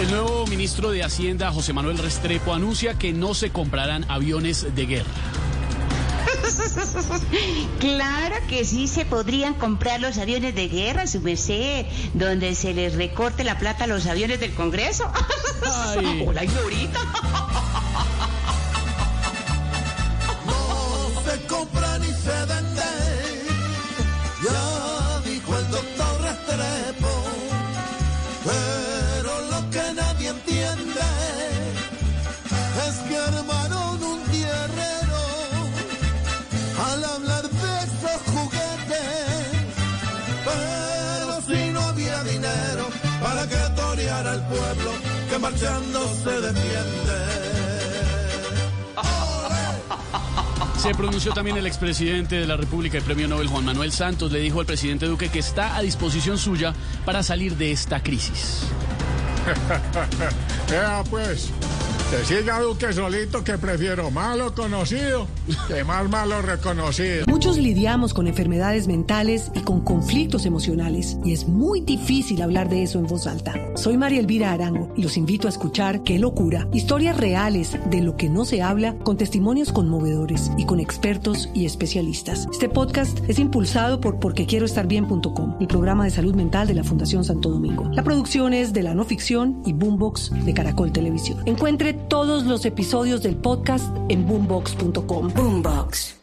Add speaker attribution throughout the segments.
Speaker 1: El nuevo ministro de Hacienda, José Manuel Restrepo, anuncia que no se comprarán aviones de guerra.
Speaker 2: Claro que sí se podrían comprar los aviones de guerra, su merced, donde se les recorte la plata a los aviones del Congreso.
Speaker 1: Ay.
Speaker 2: Hola, Ignorita.
Speaker 3: No se compra ni se vende. Que marchando se defiende.
Speaker 1: Se pronunció también el expresidente de la República y Premio Nobel Juan Manuel Santos. Le dijo al presidente Duque que está a disposición suya para salir de esta crisis.
Speaker 4: Vea pues, que Duque solito que prefiero malo conocido que más malo reconocido.
Speaker 5: Muchos lidiamos con enfermedades mentales y con conflictos emocionales y es muy difícil hablar de eso en voz alta. Soy María Elvira Arango y los invito a escuchar Qué locura, historias reales de lo que no se habla con testimonios conmovedores y con expertos y especialistas. Este podcast es impulsado por porquequieroestarbien.com, el programa de salud mental de la Fundación Santo Domingo. La producción es de la no ficción y Boombox de Caracol Televisión. Encuentre todos los episodios del podcast en boombox.com. Boombox.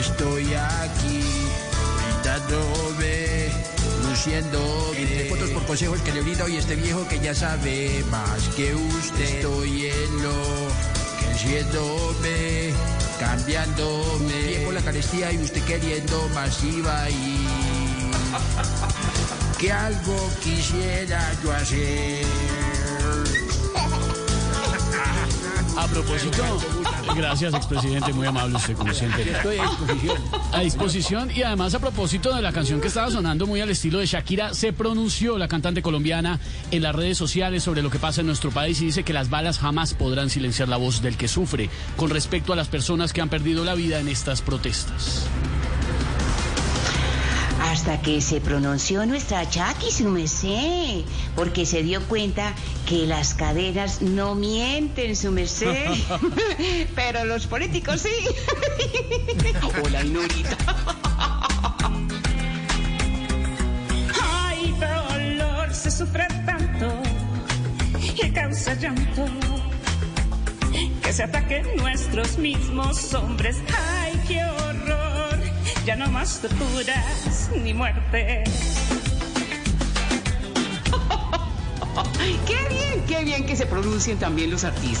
Speaker 6: Estoy aquí, gritándome, luciéndome. Entre fotos por consejos que le brindo y este viejo que ya sabe más que usted. Estoy en lo creciéndome, cambiándome. Viejo la carestía y usted queriendo masiva y que algo quisiera yo hacer.
Speaker 1: A propósito, gracias expresidente, muy amable usted como siempre.
Speaker 6: Estoy a disposición.
Speaker 1: A disposición y además a propósito de la canción que estaba sonando muy al estilo de Shakira, se pronunció la cantante colombiana en las redes sociales sobre lo que pasa en nuestro país y dice que las balas jamás podrán silenciar la voz del que sufre con respecto a las personas que han perdido la vida en estas protestas.
Speaker 2: Hasta que se pronunció nuestra Chucky, su merced, porque se dio cuenta que las cadenas no mienten, su merced. Pero los políticos sí. Hola, Ignorita.
Speaker 7: Ay, dolor, se sufre tanto y causa llanto que se ataquen nuestros mismos hombres. Ay, qué horror, ya no más torturas ni muertes.
Speaker 2: Qué bien, qué bien que se pronuncien también los artistas.